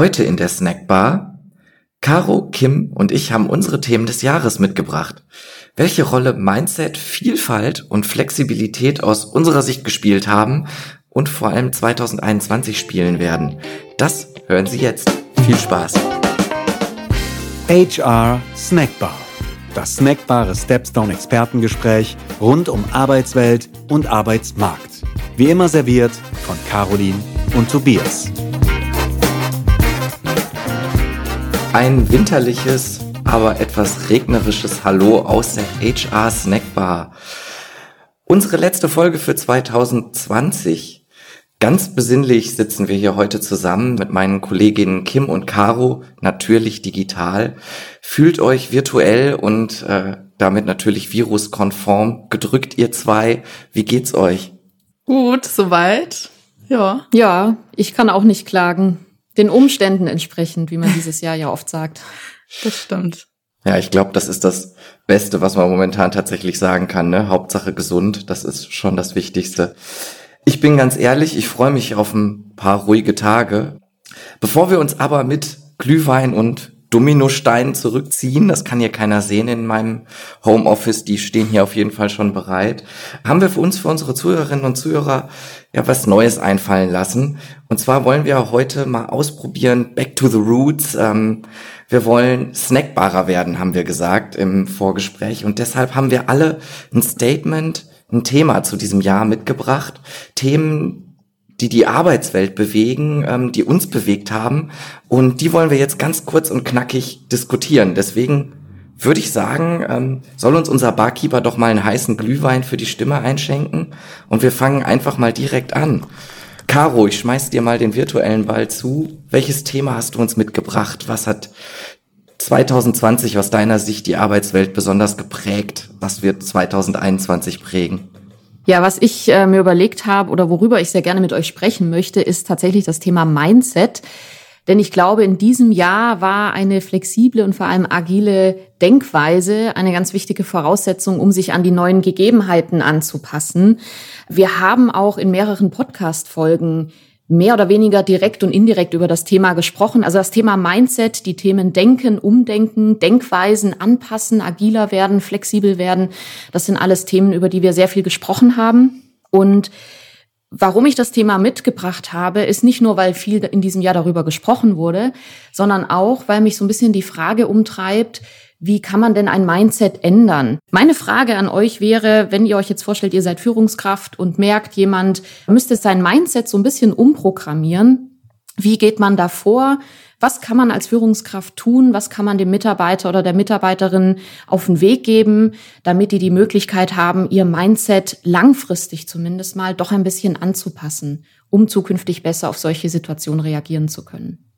Heute in der Snackbar. Caro, Kim und ich haben unsere Themen des Jahres mitgebracht. Welche Rolle Mindset, Vielfalt und Flexibilität aus unserer Sicht gespielt haben und vor allem 2021 spielen werden. Das hören Sie jetzt. Viel Spaß. HR Snackbar. Das snackbare Stepstone Expertengespräch rund um Arbeitswelt und Arbeitsmarkt. Wie immer serviert von Caroline und Tobias. Ein winterliches, aber etwas regnerisches Hallo aus der HR Snackbar. Unsere letzte Folge für 2020. Ganz besinnlich sitzen wir hier heute zusammen mit meinen Kolleginnen Kim und Caro, natürlich digital. Fühlt euch virtuell und äh, damit natürlich viruskonform gedrückt, ihr zwei. Wie geht's euch? Gut, soweit. Ja. Ja, ich kann auch nicht klagen den Umständen entsprechend, wie man dieses Jahr ja oft sagt. Das stimmt. Ja, ich glaube, das ist das Beste, was man momentan tatsächlich sagen kann. Ne? Hauptsache gesund, das ist schon das Wichtigste. Ich bin ganz ehrlich, ich freue mich auf ein paar ruhige Tage. Bevor wir uns aber mit Glühwein und Dominosteinen zurückziehen. Das kann hier keiner sehen in meinem Homeoffice. Die stehen hier auf jeden Fall schon bereit. Haben wir für uns, für unsere Zuhörerinnen und Zuhörer ja was Neues einfallen lassen. Und zwar wollen wir heute mal ausprobieren, back to the roots. Ähm, wir wollen snackbarer werden, haben wir gesagt im Vorgespräch. Und deshalb haben wir alle ein Statement, ein Thema zu diesem Jahr mitgebracht. Themen, die die Arbeitswelt bewegen, ähm, die uns bewegt haben. Und die wollen wir jetzt ganz kurz und knackig diskutieren. Deswegen würde ich sagen, ähm, soll uns unser Barkeeper doch mal einen heißen Glühwein für die Stimme einschenken. Und wir fangen einfach mal direkt an. Caro, ich schmeiß dir mal den virtuellen Ball zu. Welches Thema hast du uns mitgebracht? Was hat 2020 aus deiner Sicht die Arbeitswelt besonders geprägt? Was wird 2021 prägen? Ja, was ich äh, mir überlegt habe oder worüber ich sehr gerne mit euch sprechen möchte, ist tatsächlich das Thema Mindset. Denn ich glaube, in diesem Jahr war eine flexible und vor allem agile Denkweise eine ganz wichtige Voraussetzung, um sich an die neuen Gegebenheiten anzupassen. Wir haben auch in mehreren Podcast-Folgen mehr oder weniger direkt und indirekt über das Thema gesprochen. Also das Thema Mindset, die Themen Denken, Umdenken, Denkweisen anpassen, agiler werden, flexibel werden. Das sind alles Themen, über die wir sehr viel gesprochen haben. Und Warum ich das Thema mitgebracht habe, ist nicht nur, weil viel in diesem Jahr darüber gesprochen wurde, sondern auch, weil mich so ein bisschen die Frage umtreibt, wie kann man denn ein Mindset ändern? Meine Frage an euch wäre, wenn ihr euch jetzt vorstellt, ihr seid Führungskraft und merkt, jemand müsste sein Mindset so ein bisschen umprogrammieren. Wie geht man da vor? Was kann man als Führungskraft tun? Was kann man dem Mitarbeiter oder der Mitarbeiterin auf den Weg geben, damit die die Möglichkeit haben, ihr Mindset langfristig zumindest mal doch ein bisschen anzupassen, um zukünftig besser auf solche Situationen reagieren zu können?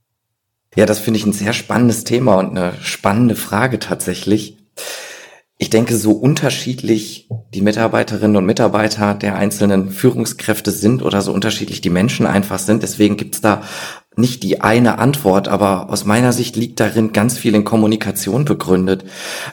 Ja, das finde ich ein sehr spannendes Thema und eine spannende Frage tatsächlich. Ich denke, so unterschiedlich die Mitarbeiterinnen und Mitarbeiter der einzelnen Führungskräfte sind oder so unterschiedlich die Menschen einfach sind, deswegen gibt's da nicht die eine Antwort, aber aus meiner Sicht liegt darin ganz viel in Kommunikation begründet.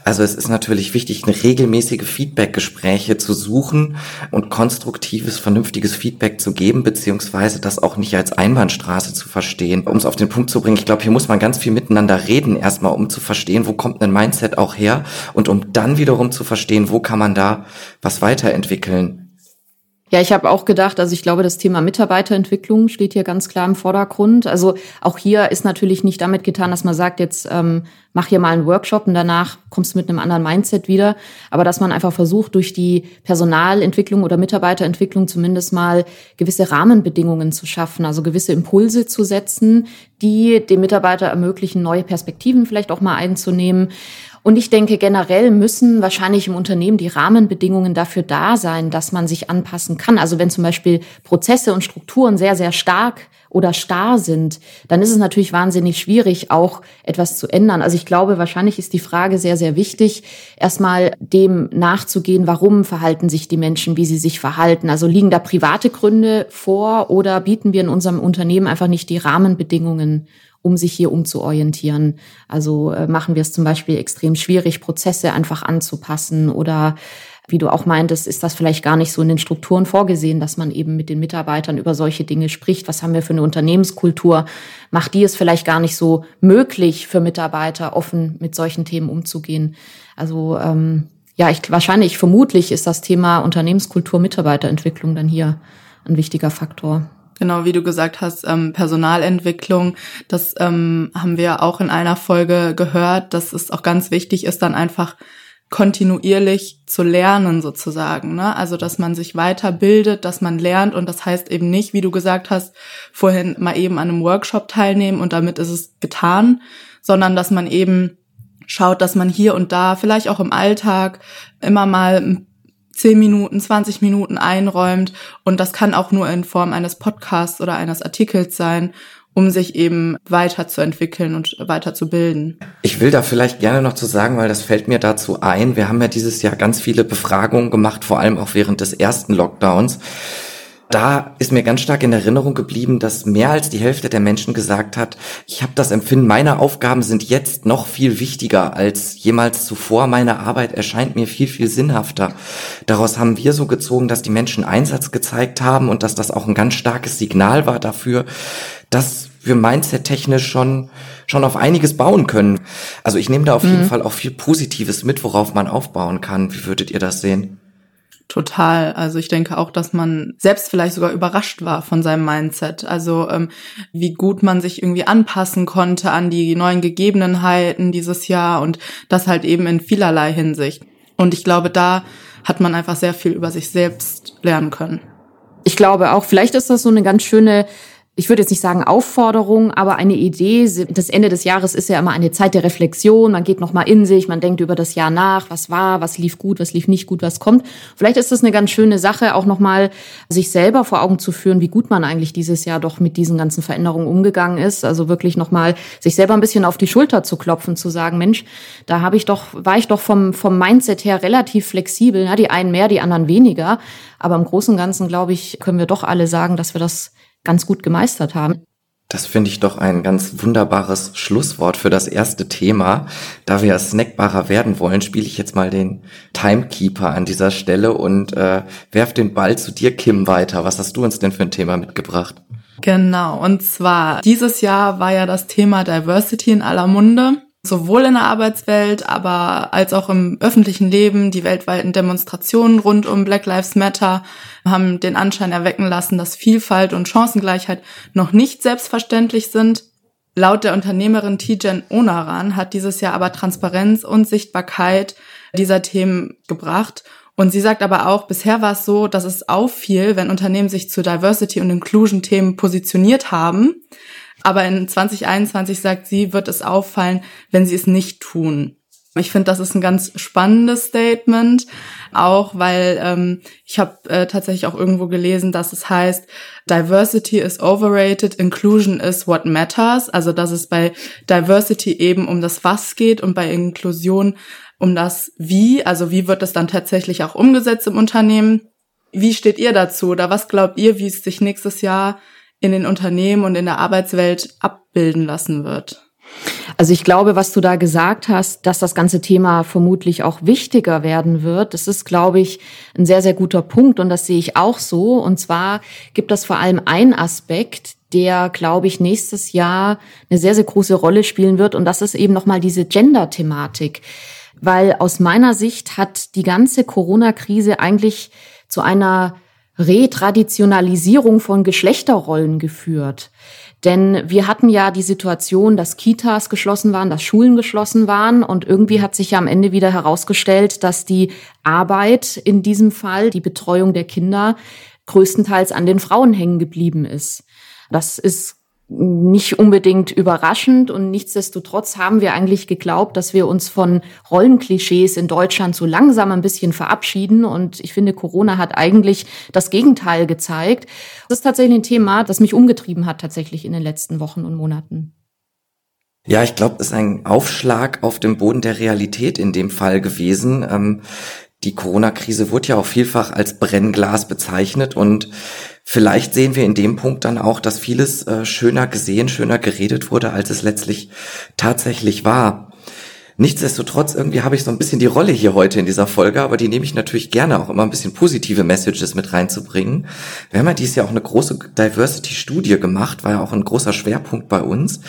Also es ist natürlich wichtig, eine regelmäßige Feedback-Gespräche zu suchen und konstruktives, vernünftiges Feedback zu geben, beziehungsweise das auch nicht als Einbahnstraße zu verstehen. Um es auf den Punkt zu bringen, ich glaube, hier muss man ganz viel miteinander reden, erstmal um zu verstehen, wo kommt ein Mindset auch her und um dann wiederum zu verstehen, wo kann man da was weiterentwickeln. Ja, ich habe auch gedacht, also ich glaube, das Thema Mitarbeiterentwicklung steht hier ganz klar im Vordergrund. Also auch hier ist natürlich nicht damit getan, dass man sagt, jetzt ähm, mach hier mal einen Workshop und danach kommst du mit einem anderen Mindset wieder. Aber dass man einfach versucht, durch die Personalentwicklung oder Mitarbeiterentwicklung zumindest mal gewisse Rahmenbedingungen zu schaffen, also gewisse Impulse zu setzen, die dem Mitarbeiter ermöglichen, neue Perspektiven vielleicht auch mal einzunehmen und ich denke, generell müssen wahrscheinlich im Unternehmen die Rahmenbedingungen dafür da sein, dass man sich anpassen kann. Also wenn zum Beispiel Prozesse und Strukturen sehr, sehr stark oder starr sind, dann ist es natürlich wahnsinnig schwierig, auch etwas zu ändern. Also ich glaube, wahrscheinlich ist die Frage sehr, sehr wichtig, erstmal dem nachzugehen, warum verhalten sich die Menschen, wie sie sich verhalten. Also liegen da private Gründe vor oder bieten wir in unserem Unternehmen einfach nicht die Rahmenbedingungen um sich hier umzuorientieren. Also äh, machen wir es zum Beispiel extrem schwierig, Prozesse einfach anzupassen oder wie du auch meintest, ist das vielleicht gar nicht so in den Strukturen vorgesehen, dass man eben mit den Mitarbeitern über solche Dinge spricht. Was haben wir für eine Unternehmenskultur? Macht die es vielleicht gar nicht so möglich für Mitarbeiter, offen mit solchen Themen umzugehen? Also ähm, ja, ich, wahrscheinlich, vermutlich ist das Thema Unternehmenskultur, Mitarbeiterentwicklung dann hier ein wichtiger Faktor. Genau, wie du gesagt hast, ähm, Personalentwicklung, das ähm, haben wir auch in einer Folge gehört, dass es auch ganz wichtig ist, dann einfach kontinuierlich zu lernen sozusagen. Ne? Also dass man sich weiterbildet, dass man lernt und das heißt eben nicht, wie du gesagt hast, vorhin mal eben an einem Workshop teilnehmen und damit ist es getan, sondern dass man eben schaut, dass man hier und da, vielleicht auch im Alltag, immer mal 10 Minuten, 20 Minuten einräumt. Und das kann auch nur in Form eines Podcasts oder eines Artikels sein um sich eben weiterzuentwickeln und weiterzubilden. Ich will da vielleicht gerne noch zu sagen, weil das fällt mir dazu ein. Wir haben ja dieses Jahr ganz viele Befragungen gemacht, vor allem auch während des ersten Lockdowns. Da ist mir ganz stark in Erinnerung geblieben, dass mehr als die Hälfte der Menschen gesagt hat, ich habe das Empfinden, meine Aufgaben sind jetzt noch viel wichtiger als jemals zuvor. Meine Arbeit erscheint mir viel, viel sinnhafter. Daraus haben wir so gezogen, dass die Menschen Einsatz gezeigt haben und dass das auch ein ganz starkes Signal war dafür, dass wir mindset-technisch schon, schon auf einiges bauen können. Also ich nehme da auf mhm. jeden Fall auch viel Positives mit, worauf man aufbauen kann. Wie würdet ihr das sehen? Total. Also ich denke auch, dass man selbst vielleicht sogar überrascht war von seinem Mindset. Also ähm, wie gut man sich irgendwie anpassen konnte an die neuen Gegebenheiten dieses Jahr und das halt eben in vielerlei Hinsicht. Und ich glaube, da hat man einfach sehr viel über sich selbst lernen können. Ich glaube auch, vielleicht ist das so eine ganz schöne ich würde jetzt nicht sagen Aufforderung, aber eine Idee. Das Ende des Jahres ist ja immer eine Zeit der Reflexion. Man geht nochmal in sich, man denkt über das Jahr nach, was war, was lief gut, was lief nicht gut, was kommt. Vielleicht ist das eine ganz schöne Sache, auch nochmal sich selber vor Augen zu führen, wie gut man eigentlich dieses Jahr doch mit diesen ganzen Veränderungen umgegangen ist. Also wirklich nochmal sich selber ein bisschen auf die Schulter zu klopfen, zu sagen, Mensch, da habe ich doch, war ich doch vom, vom Mindset her relativ flexibel. Ja, die einen mehr, die anderen weniger. Aber im Großen und Ganzen, glaube ich, können wir doch alle sagen, dass wir das ganz gut gemeistert haben. Das finde ich doch ein ganz wunderbares Schlusswort für das erste Thema. Da wir snackbarer werden wollen, spiele ich jetzt mal den Timekeeper an dieser Stelle und äh, werf den Ball zu dir, Kim, weiter. Was hast du uns denn für ein Thema mitgebracht? Genau, und zwar dieses Jahr war ja das Thema Diversity in aller Munde sowohl in der Arbeitswelt, aber als auch im öffentlichen Leben. Die weltweiten Demonstrationen rund um Black Lives Matter haben den Anschein erwecken lassen, dass Vielfalt und Chancengleichheit noch nicht selbstverständlich sind. Laut der Unternehmerin Tijen Onaran hat dieses Jahr aber Transparenz und Sichtbarkeit dieser Themen gebracht. Und sie sagt aber auch, bisher war es so, dass es auffiel, wenn Unternehmen sich zu Diversity und Inclusion Themen positioniert haben, aber in 2021 sagt sie, wird es auffallen, wenn sie es nicht tun. Ich finde, das ist ein ganz spannendes Statement, auch weil ähm, ich habe äh, tatsächlich auch irgendwo gelesen, dass es heißt, Diversity is overrated, Inclusion is what matters. Also dass es bei Diversity eben um das Was geht und bei Inklusion um das Wie. Also wie wird es dann tatsächlich auch umgesetzt im Unternehmen? Wie steht ihr dazu oder was glaubt ihr, wie es sich nächstes Jahr in den Unternehmen und in der Arbeitswelt abbilden lassen wird. Also ich glaube, was du da gesagt hast, dass das ganze Thema vermutlich auch wichtiger werden wird, das ist, glaube ich, ein sehr, sehr guter Punkt und das sehe ich auch so. Und zwar gibt es vor allem einen Aspekt, der, glaube ich, nächstes Jahr eine sehr, sehr große Rolle spielen wird und das ist eben nochmal diese Gender-Thematik. Weil aus meiner Sicht hat die ganze Corona-Krise eigentlich zu einer Retraditionalisierung von Geschlechterrollen geführt. Denn wir hatten ja die Situation, dass Kitas geschlossen waren, dass Schulen geschlossen waren und irgendwie hat sich ja am Ende wieder herausgestellt, dass die Arbeit in diesem Fall, die Betreuung der Kinder, größtenteils an den Frauen hängen geblieben ist. Das ist nicht unbedingt überraschend und nichtsdestotrotz haben wir eigentlich geglaubt, dass wir uns von Rollenklischees in Deutschland so langsam ein bisschen verabschieden und ich finde, Corona hat eigentlich das Gegenteil gezeigt. Das ist tatsächlich ein Thema, das mich umgetrieben hat tatsächlich in den letzten Wochen und Monaten. Ja, ich glaube, es ist ein Aufschlag auf dem Boden der Realität in dem Fall gewesen. Ähm, die Corona-Krise wurde ja auch vielfach als Brennglas bezeichnet und vielleicht sehen wir in dem Punkt dann auch, dass vieles äh, schöner gesehen, schöner geredet wurde, als es letztlich tatsächlich war. Nichtsdestotrotz, irgendwie habe ich so ein bisschen die Rolle hier heute in dieser Folge, aber die nehme ich natürlich gerne auch immer ein bisschen positive Messages mit reinzubringen. Wir haben ja dieses Jahr auch eine große Diversity-Studie gemacht, war ja auch ein großer Schwerpunkt bei uns.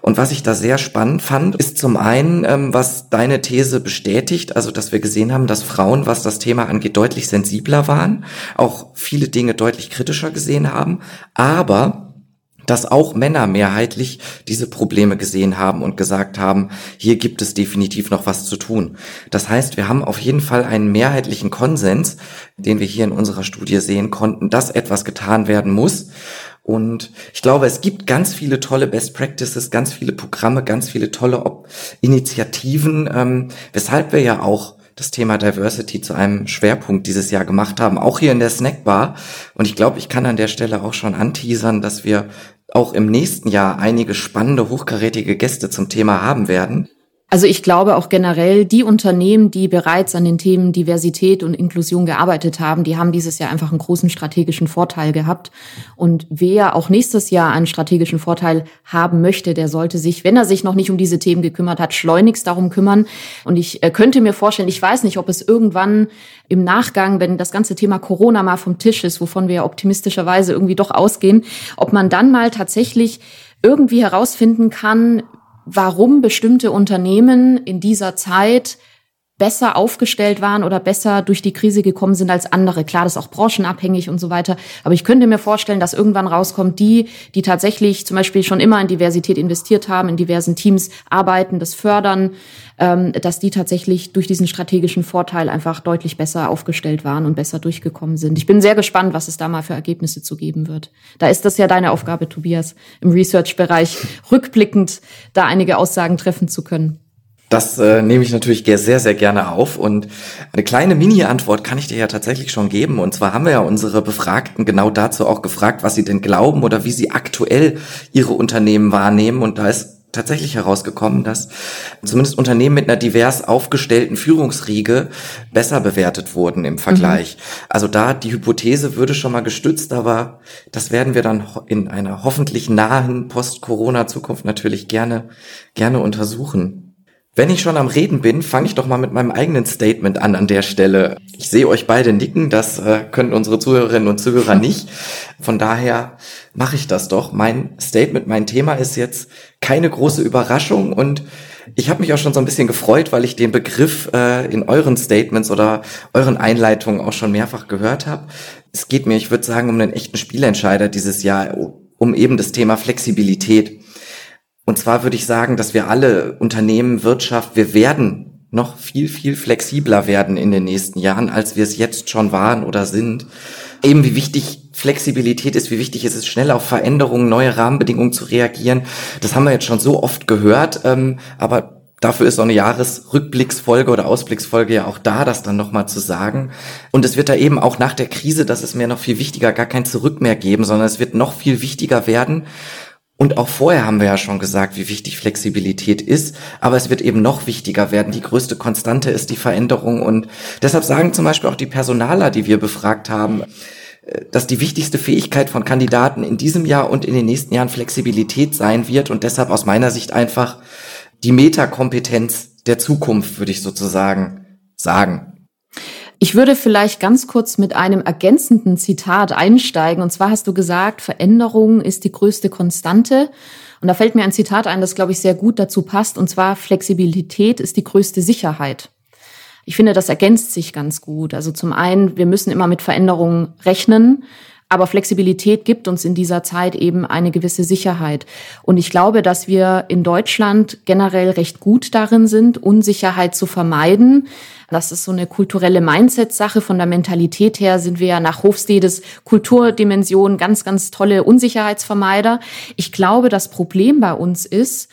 Und was ich da sehr spannend fand, ist zum einen, ähm, was deine These bestätigt, also dass wir gesehen haben, dass Frauen, was das Thema angeht, deutlich sensibler waren, auch viele Dinge deutlich kritischer gesehen haben, aber dass auch Männer mehrheitlich diese Probleme gesehen haben und gesagt haben, hier gibt es definitiv noch was zu tun. Das heißt, wir haben auf jeden Fall einen mehrheitlichen Konsens, den wir hier in unserer Studie sehen konnten, dass etwas getan werden muss. Und ich glaube, es gibt ganz viele tolle Best Practices, ganz viele Programme, ganz viele tolle Initiativen, ähm, weshalb wir ja auch das Thema Diversity zu einem Schwerpunkt dieses Jahr gemacht haben, auch hier in der Snackbar. Und ich glaube, ich kann an der Stelle auch schon anteasern, dass wir auch im nächsten Jahr einige spannende, hochkarätige Gäste zum Thema haben werden. Also ich glaube auch generell, die Unternehmen, die bereits an den Themen Diversität und Inklusion gearbeitet haben, die haben dieses Jahr einfach einen großen strategischen Vorteil gehabt. Und wer auch nächstes Jahr einen strategischen Vorteil haben möchte, der sollte sich, wenn er sich noch nicht um diese Themen gekümmert hat, schleunigst darum kümmern. Und ich äh, könnte mir vorstellen, ich weiß nicht, ob es irgendwann im Nachgang, wenn das ganze Thema Corona mal vom Tisch ist, wovon wir optimistischerweise irgendwie doch ausgehen, ob man dann mal tatsächlich irgendwie herausfinden kann, warum bestimmte Unternehmen in dieser Zeit besser aufgestellt waren oder besser durch die Krise gekommen sind als andere. Klar, das ist auch branchenabhängig und so weiter. Aber ich könnte mir vorstellen, dass irgendwann rauskommt, die, die tatsächlich zum Beispiel schon immer in Diversität investiert haben, in diversen Teams arbeiten, das fördern, ähm, dass die tatsächlich durch diesen strategischen Vorteil einfach deutlich besser aufgestellt waren und besser durchgekommen sind. Ich bin sehr gespannt, was es da mal für Ergebnisse zu geben wird. Da ist das ja deine Aufgabe, Tobias, im Research-Bereich rückblickend da einige Aussagen treffen zu können. Das äh, nehme ich natürlich sehr, sehr gerne auf. Und eine kleine Mini-Antwort kann ich dir ja tatsächlich schon geben. Und zwar haben wir ja unsere Befragten genau dazu auch gefragt, was sie denn glauben oder wie sie aktuell ihre Unternehmen wahrnehmen. Und da ist tatsächlich herausgekommen, dass zumindest Unternehmen mit einer divers aufgestellten Führungsriege besser bewertet wurden im Vergleich. Mhm. Also da die Hypothese würde schon mal gestützt, aber das werden wir dann in einer hoffentlich nahen Post-Corona-Zukunft natürlich gerne, gerne untersuchen. Wenn ich schon am Reden bin, fange ich doch mal mit meinem eigenen Statement an an der Stelle. Ich sehe euch beide nicken, das äh, können unsere Zuhörerinnen und Zuhörer nicht. Von daher mache ich das doch. Mein Statement, mein Thema ist jetzt keine große Überraschung und ich habe mich auch schon so ein bisschen gefreut, weil ich den Begriff äh, in euren Statements oder euren Einleitungen auch schon mehrfach gehört habe. Es geht mir, ich würde sagen, um einen echten Spielentscheider dieses Jahr, um eben das Thema Flexibilität. Und zwar würde ich sagen, dass wir alle Unternehmen, Wirtschaft, wir werden noch viel, viel flexibler werden in den nächsten Jahren, als wir es jetzt schon waren oder sind. Eben wie wichtig Flexibilität ist, wie wichtig es ist, schnell auf Veränderungen, neue Rahmenbedingungen zu reagieren. Das haben wir jetzt schon so oft gehört, ähm, aber dafür ist so eine Jahresrückblicksfolge oder Ausblicksfolge ja auch da, das dann nochmal zu sagen. Und es wird da eben auch nach der Krise, das ist mir noch viel wichtiger, gar kein Zurück mehr geben, sondern es wird noch viel wichtiger werden, und auch vorher haben wir ja schon gesagt, wie wichtig Flexibilität ist, aber es wird eben noch wichtiger werden. Die größte Konstante ist die Veränderung und deshalb sagen zum Beispiel auch die Personaler, die wir befragt haben, äh, dass die wichtigste Fähigkeit von Kandidaten in diesem Jahr und in den nächsten Jahren Flexibilität sein wird und deshalb aus meiner Sicht einfach die Metakompetenz der Zukunft, würde ich sozusagen sagen. Ich würde vielleicht ganz kurz mit einem ergänzenden Zitat einsteigen. Und zwar hast du gesagt, Veränderung ist die größte Konstante. Und da fällt mir ein Zitat ein, das, glaube ich, sehr gut dazu passt. Und zwar, Flexibilität ist die größte Sicherheit. Ich finde, das ergänzt sich ganz gut. Also zum einen, wir müssen immer mit Veränderungen rechnen. Aber Flexibilität gibt uns in dieser Zeit eben eine gewisse Sicherheit. Und ich glaube, dass wir in Deutschland generell recht gut darin sind, Unsicherheit zu vermeiden. Das ist so eine kulturelle Mindset-Sache. Von der Mentalität her sind wir ja nach Hofstedes Kulturdimension ganz, ganz tolle Unsicherheitsvermeider. Ich glaube, das Problem bei uns ist,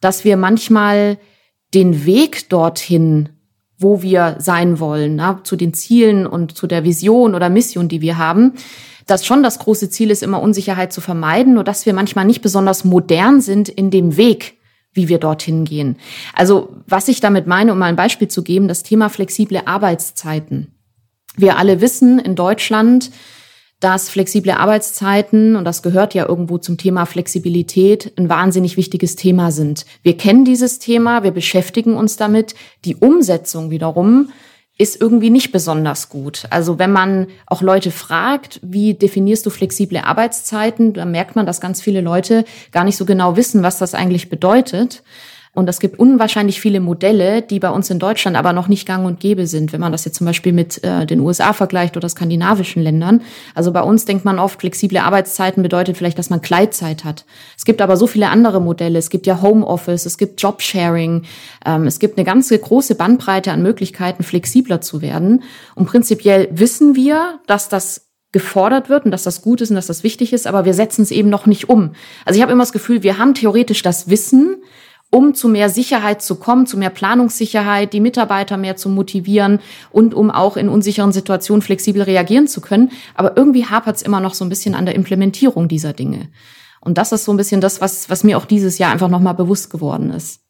dass wir manchmal den Weg dorthin wo wir sein wollen, na, zu den Zielen und zu der Vision oder Mission, die wir haben, dass schon das große Ziel ist, immer Unsicherheit zu vermeiden, nur dass wir manchmal nicht besonders modern sind in dem Weg, wie wir dorthin gehen. Also was ich damit meine, um mal ein Beispiel zu geben, das Thema flexible Arbeitszeiten. Wir alle wissen in Deutschland, dass flexible Arbeitszeiten, und das gehört ja irgendwo zum Thema Flexibilität, ein wahnsinnig wichtiges Thema sind. Wir kennen dieses Thema, wir beschäftigen uns damit. Die Umsetzung wiederum ist irgendwie nicht besonders gut. Also wenn man auch Leute fragt, wie definierst du flexible Arbeitszeiten, dann merkt man, dass ganz viele Leute gar nicht so genau wissen, was das eigentlich bedeutet. Und es gibt unwahrscheinlich viele Modelle, die bei uns in Deutschland aber noch nicht gang und gäbe sind, wenn man das jetzt zum Beispiel mit äh, den USA vergleicht oder skandinavischen Ländern. Also bei uns denkt man oft, flexible Arbeitszeiten bedeutet vielleicht, dass man Gleitzeit hat. Es gibt aber so viele andere Modelle. Es gibt ja Homeoffice, es gibt Jobsharing, ähm, es gibt eine ganze große Bandbreite an Möglichkeiten, flexibler zu werden. Und prinzipiell wissen wir, dass das gefordert wird und dass das gut ist und dass das wichtig ist, aber wir setzen es eben noch nicht um. Also ich habe immer das Gefühl, wir haben theoretisch das Wissen, um zu mehr Sicherheit zu kommen, zu mehr Planungssicherheit, die Mitarbeiter mehr zu motivieren und um auch in unsicheren Situationen flexibel reagieren zu können. Aber irgendwie hapert es immer noch so ein bisschen an der Implementierung dieser Dinge. Und das ist so ein bisschen das, was, was mir auch dieses Jahr einfach nochmal bewusst geworden ist.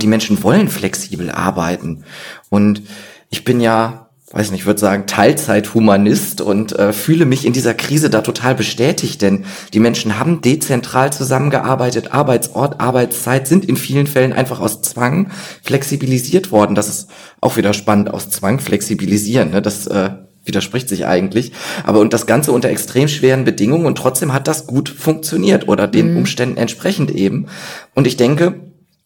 Die Menschen wollen flexibel arbeiten. Und ich bin ja weiß nicht, ich würde sagen, Teilzeithumanist und äh, fühle mich in dieser Krise da total bestätigt, denn die Menschen haben dezentral zusammengearbeitet, Arbeitsort, Arbeitszeit sind in vielen Fällen einfach aus Zwang flexibilisiert worden. Das ist auch wieder spannend, aus Zwang flexibilisieren. Ne? Das äh, widerspricht sich eigentlich. Aber und das Ganze unter extrem schweren Bedingungen und trotzdem hat das gut funktioniert oder den mhm. Umständen entsprechend eben. Und ich denke,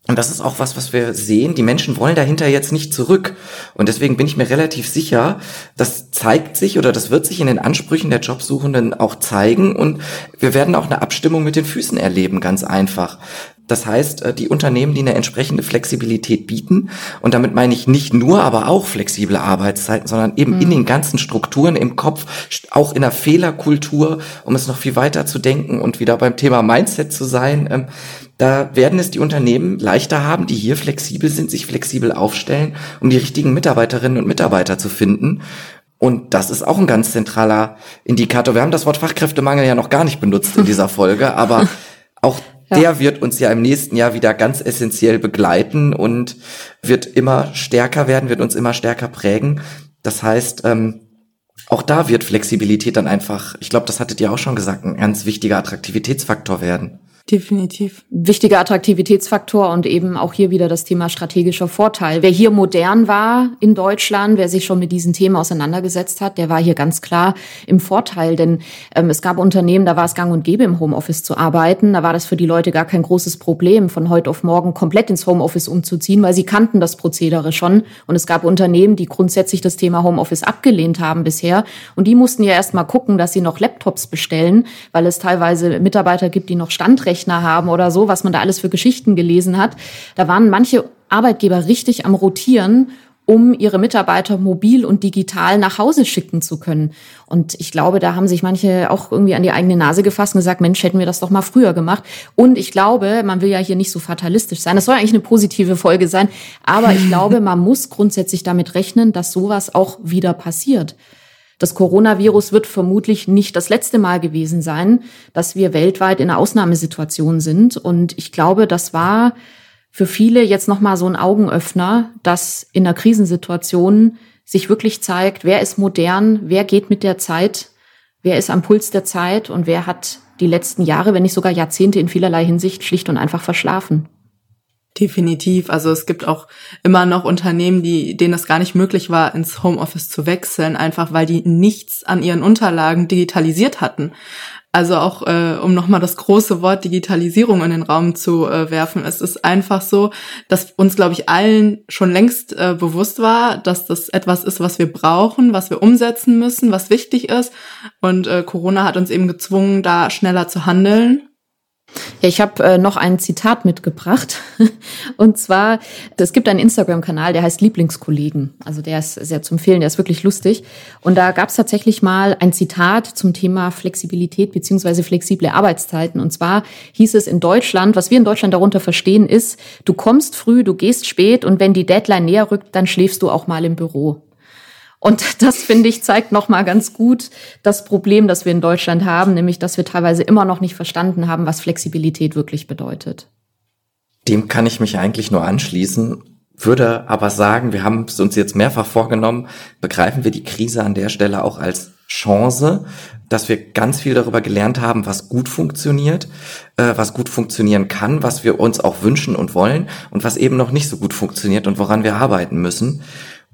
und das ist auch was, was wir sehen. Die Menschen wollen dahinter jetzt nicht zurück. Und deswegen bin ich mir relativ sicher, das zeigt sich oder das wird sich in den Ansprüchen der Jobsuchenden auch zeigen. Und wir werden auch eine Abstimmung mit den Füßen erleben, ganz einfach. Das heißt, äh, die Unternehmen, die eine entsprechende Flexibilität bieten, und damit meine ich nicht nur, aber auch flexible Arbeitszeiten, sondern eben mhm. in den ganzen Strukturen im Kopf, auch in der Fehlerkultur, um es noch viel weiter zu denken und wieder beim Thema Mindset zu sein, ähm, da werden es die Unternehmen leichter haben, die hier flexibel sind, sich flexibel aufstellen, um die richtigen Mitarbeiterinnen und Mitarbeiter zu finden. Und das ist auch ein ganz zentraler Indikator. Wir haben das Wort Fachkräftemangel ja noch gar nicht benutzt in dieser Folge, aber auch der wird uns ja im nächsten Jahr wieder ganz essentiell begleiten und wird immer stärker werden, wird uns immer stärker prägen. Das heißt, ähm, auch da wird Flexibilität dann einfach, ich glaube, das hattet ihr auch schon gesagt, ein ganz wichtiger Attraktivitätsfaktor werden. Definitiv. Wichtiger Attraktivitätsfaktor und eben auch hier wieder das Thema strategischer Vorteil. Wer hier modern war in Deutschland, wer sich schon mit diesen Themen auseinandergesetzt hat, der war hier ganz klar im Vorteil. Denn ähm, es gab Unternehmen, da war es gang und gäbe, im Homeoffice zu arbeiten. Da war das für die Leute gar kein großes Problem, von heute auf morgen komplett ins Homeoffice umzuziehen, weil sie kannten das Prozedere schon. Und es gab Unternehmen, die grundsätzlich das Thema Homeoffice abgelehnt haben bisher. Und die mussten ja erst mal gucken, dass sie noch Laptops bestellen, weil es teilweise Mitarbeiter gibt, die noch Standrechte Rechner haben oder so, was man da alles für Geschichten gelesen hat. Da waren manche Arbeitgeber richtig am Rotieren, um ihre Mitarbeiter mobil und digital nach Hause schicken zu können. Und ich glaube, da haben sich manche auch irgendwie an die eigene Nase gefasst und gesagt, Mensch, hätten wir das doch mal früher gemacht. Und ich glaube, man will ja hier nicht so fatalistisch sein. Das soll eigentlich eine positive Folge sein. Aber ich glaube, man muss grundsätzlich damit rechnen, dass sowas auch wieder passiert. Das Coronavirus wird vermutlich nicht das letzte Mal gewesen sein, dass wir weltweit in einer Ausnahmesituation sind. Und ich glaube, das war für viele jetzt nochmal so ein Augenöffner, dass in einer Krisensituation sich wirklich zeigt, wer ist modern, wer geht mit der Zeit, wer ist am Puls der Zeit und wer hat die letzten Jahre, wenn nicht sogar Jahrzehnte in vielerlei Hinsicht schlicht und einfach verschlafen. Definitiv. Also es gibt auch immer noch Unternehmen, die, denen es gar nicht möglich war, ins Homeoffice zu wechseln, einfach weil die nichts an ihren Unterlagen digitalisiert hatten. Also auch, äh, um nochmal das große Wort Digitalisierung in den Raum zu äh, werfen, es ist einfach so, dass uns, glaube ich, allen schon längst äh, bewusst war, dass das etwas ist, was wir brauchen, was wir umsetzen müssen, was wichtig ist. Und äh, Corona hat uns eben gezwungen, da schneller zu handeln ja, ich habe äh, noch ein Zitat mitgebracht. Und zwar, es gibt einen Instagram-Kanal, der heißt Lieblingskollegen. Also der ist sehr zu empfehlen, der ist wirklich lustig. Und da gab es tatsächlich mal ein Zitat zum Thema Flexibilität beziehungsweise flexible Arbeitszeiten. Und zwar hieß es in Deutschland, was wir in Deutschland darunter verstehen, ist, du kommst früh, du gehst spät und wenn die Deadline näher rückt, dann schläfst du auch mal im Büro. Und das, finde ich, zeigt nochmal ganz gut das Problem, das wir in Deutschland haben, nämlich, dass wir teilweise immer noch nicht verstanden haben, was Flexibilität wirklich bedeutet. Dem kann ich mich eigentlich nur anschließen, würde aber sagen, wir haben es uns jetzt mehrfach vorgenommen, begreifen wir die Krise an der Stelle auch als Chance, dass wir ganz viel darüber gelernt haben, was gut funktioniert, äh, was gut funktionieren kann, was wir uns auch wünschen und wollen und was eben noch nicht so gut funktioniert und woran wir arbeiten müssen.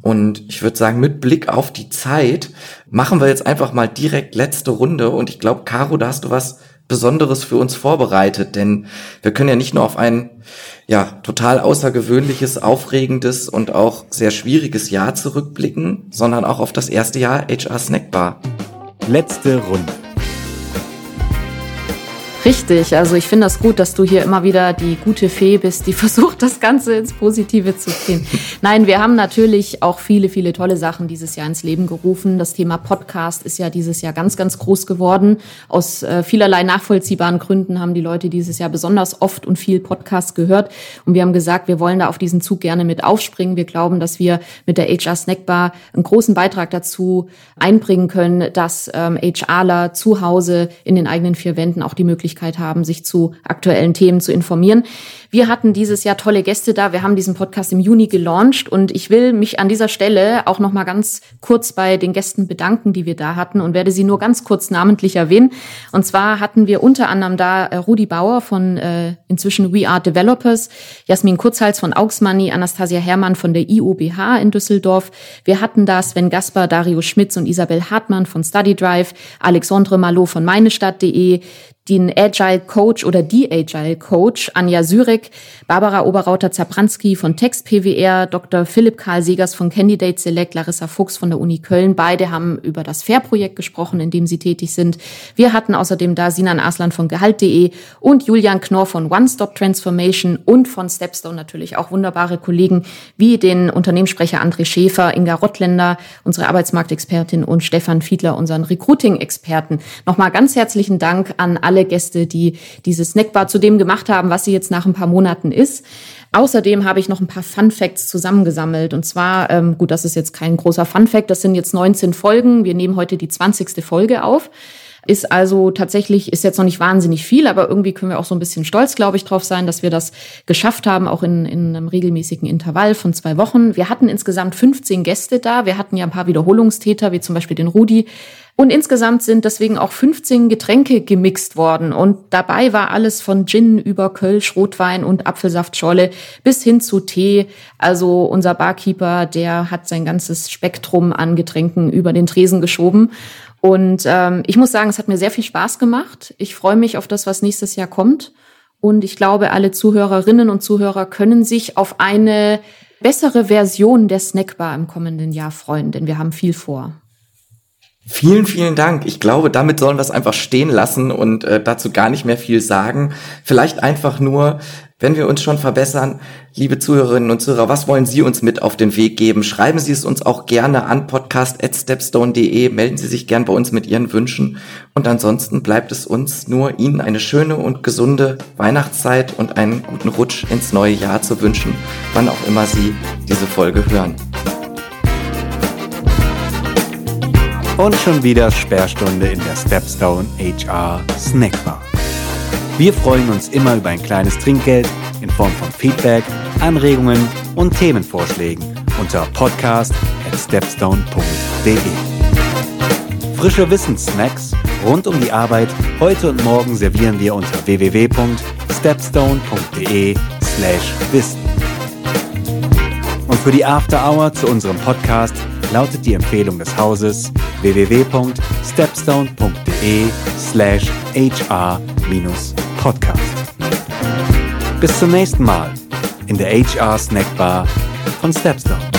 Und ich würde sagen, mit Blick auf die Zeit machen wir jetzt einfach mal direkt letzte Runde. Und ich glaube, Caro, da hast du was Besonderes für uns vorbereitet, denn wir können ja nicht nur auf ein ja total außergewöhnliches, aufregendes und auch sehr schwieriges Jahr zurückblicken, sondern auch auf das erste Jahr HR Snackbar. Letzte Runde. Richtig, also ich finde das gut, dass du hier immer wieder die gute Fee bist, die versucht, das Ganze ins Positive zu ziehen. Nein, wir haben natürlich auch viele, viele tolle Sachen dieses Jahr ins Leben gerufen. Das Thema Podcast ist ja dieses Jahr ganz, ganz groß geworden. Aus äh, vielerlei nachvollziehbaren Gründen haben die Leute dieses Jahr besonders oft und viel Podcast gehört. Und wir haben gesagt, wir wollen da auf diesen Zug gerne mit aufspringen. Wir glauben, dass wir mit der HR Snackbar einen großen Beitrag dazu einbringen können, dass ähm, HRler zu Hause in den eigenen vier Wänden auch die Möglichkeit Möglichkeit haben, sich zu aktuellen Themen zu informieren. Wir hatten dieses Jahr tolle Gäste da. Wir haben diesen Podcast im Juni gelauncht und ich will mich an dieser Stelle auch noch mal ganz kurz bei den Gästen bedanken, die wir da hatten und werde sie nur ganz kurz namentlich erwähnen. Und zwar hatten wir unter anderem da äh, Rudi Bauer von äh, inzwischen We Are Developers, Jasmin Kurzhals von Augsmoney, Anastasia Herrmann von der IOBH in Düsseldorf. Wir hatten da Sven Gasper, Dario Schmitz und Isabel Hartmann von Study Drive, Alexandre Malot von meinestadt.de, den Agile Coach oder die Agile Coach Anja Sürek, Barbara Oberrauter-Zapranski von Text PWR, Dr. Philipp Karl Segers von Candidate Select, Larissa Fuchs von der Uni Köln. Beide haben über das FAIR-Projekt gesprochen, in dem sie tätig sind. Wir hatten außerdem da Sinan Aslan von Gehalt.de und Julian Knorr von One Stop Transformation und von Stepstone natürlich auch wunderbare Kollegen wie den Unternehmenssprecher André Schäfer, Inga Rottländer, unsere Arbeitsmarktexpertin und Stefan Fiedler, unseren Recruiting-Experten. Nochmal ganz herzlichen Dank an alle alle Gäste, die diese Snackbar zu dem gemacht haben, was sie jetzt nach ein paar Monaten ist. Außerdem habe ich noch ein paar Fun Facts zusammengesammelt. Und zwar, ähm, gut, das ist jetzt kein großer Fun Fact, das sind jetzt 19 Folgen. Wir nehmen heute die 20. Folge auf. Ist also tatsächlich, ist jetzt noch nicht wahnsinnig viel, aber irgendwie können wir auch so ein bisschen stolz, glaube ich, drauf sein, dass wir das geschafft haben, auch in, in einem regelmäßigen Intervall von zwei Wochen. Wir hatten insgesamt 15 Gäste da. Wir hatten ja ein paar Wiederholungstäter, wie zum Beispiel den Rudi, und insgesamt sind deswegen auch 15 Getränke gemixt worden. Und dabei war alles von Gin über Kölsch, Rotwein und Apfelsaftschorle bis hin zu Tee. Also unser Barkeeper, der hat sein ganzes Spektrum an Getränken über den Tresen geschoben. Und ähm, ich muss sagen, es hat mir sehr viel Spaß gemacht. Ich freue mich auf das, was nächstes Jahr kommt. Und ich glaube, alle Zuhörerinnen und Zuhörer können sich auf eine bessere Version der Snackbar im kommenden Jahr freuen, denn wir haben viel vor. Vielen, vielen Dank. Ich glaube, damit sollen wir es einfach stehen lassen und äh, dazu gar nicht mehr viel sagen. Vielleicht einfach nur, wenn wir uns schon verbessern, liebe Zuhörerinnen und Zuhörer, was wollen Sie uns mit auf den Weg geben? Schreiben Sie es uns auch gerne an podcast.stepstone.de. Melden Sie sich gern bei uns mit Ihren Wünschen. Und ansonsten bleibt es uns nur, Ihnen eine schöne und gesunde Weihnachtszeit und einen guten Rutsch ins neue Jahr zu wünschen, wann auch immer Sie diese Folge hören. Und schon wieder Sperrstunde in der Stepstone HR Snackbar. Wir freuen uns immer über ein kleines Trinkgeld in Form von Feedback, Anregungen und Themenvorschlägen unter podcast at stepstone.de. Frische Wissenssnacks rund um die Arbeit heute und morgen servieren wir unter www.stepstone.de slash wissen. Und für die After Hour zu unserem Podcast lautet die Empfehlung des Hauses www.stepstone.de slash hr-podcast. Bis zum nächsten Mal in der HR Snackbar von Stepstone.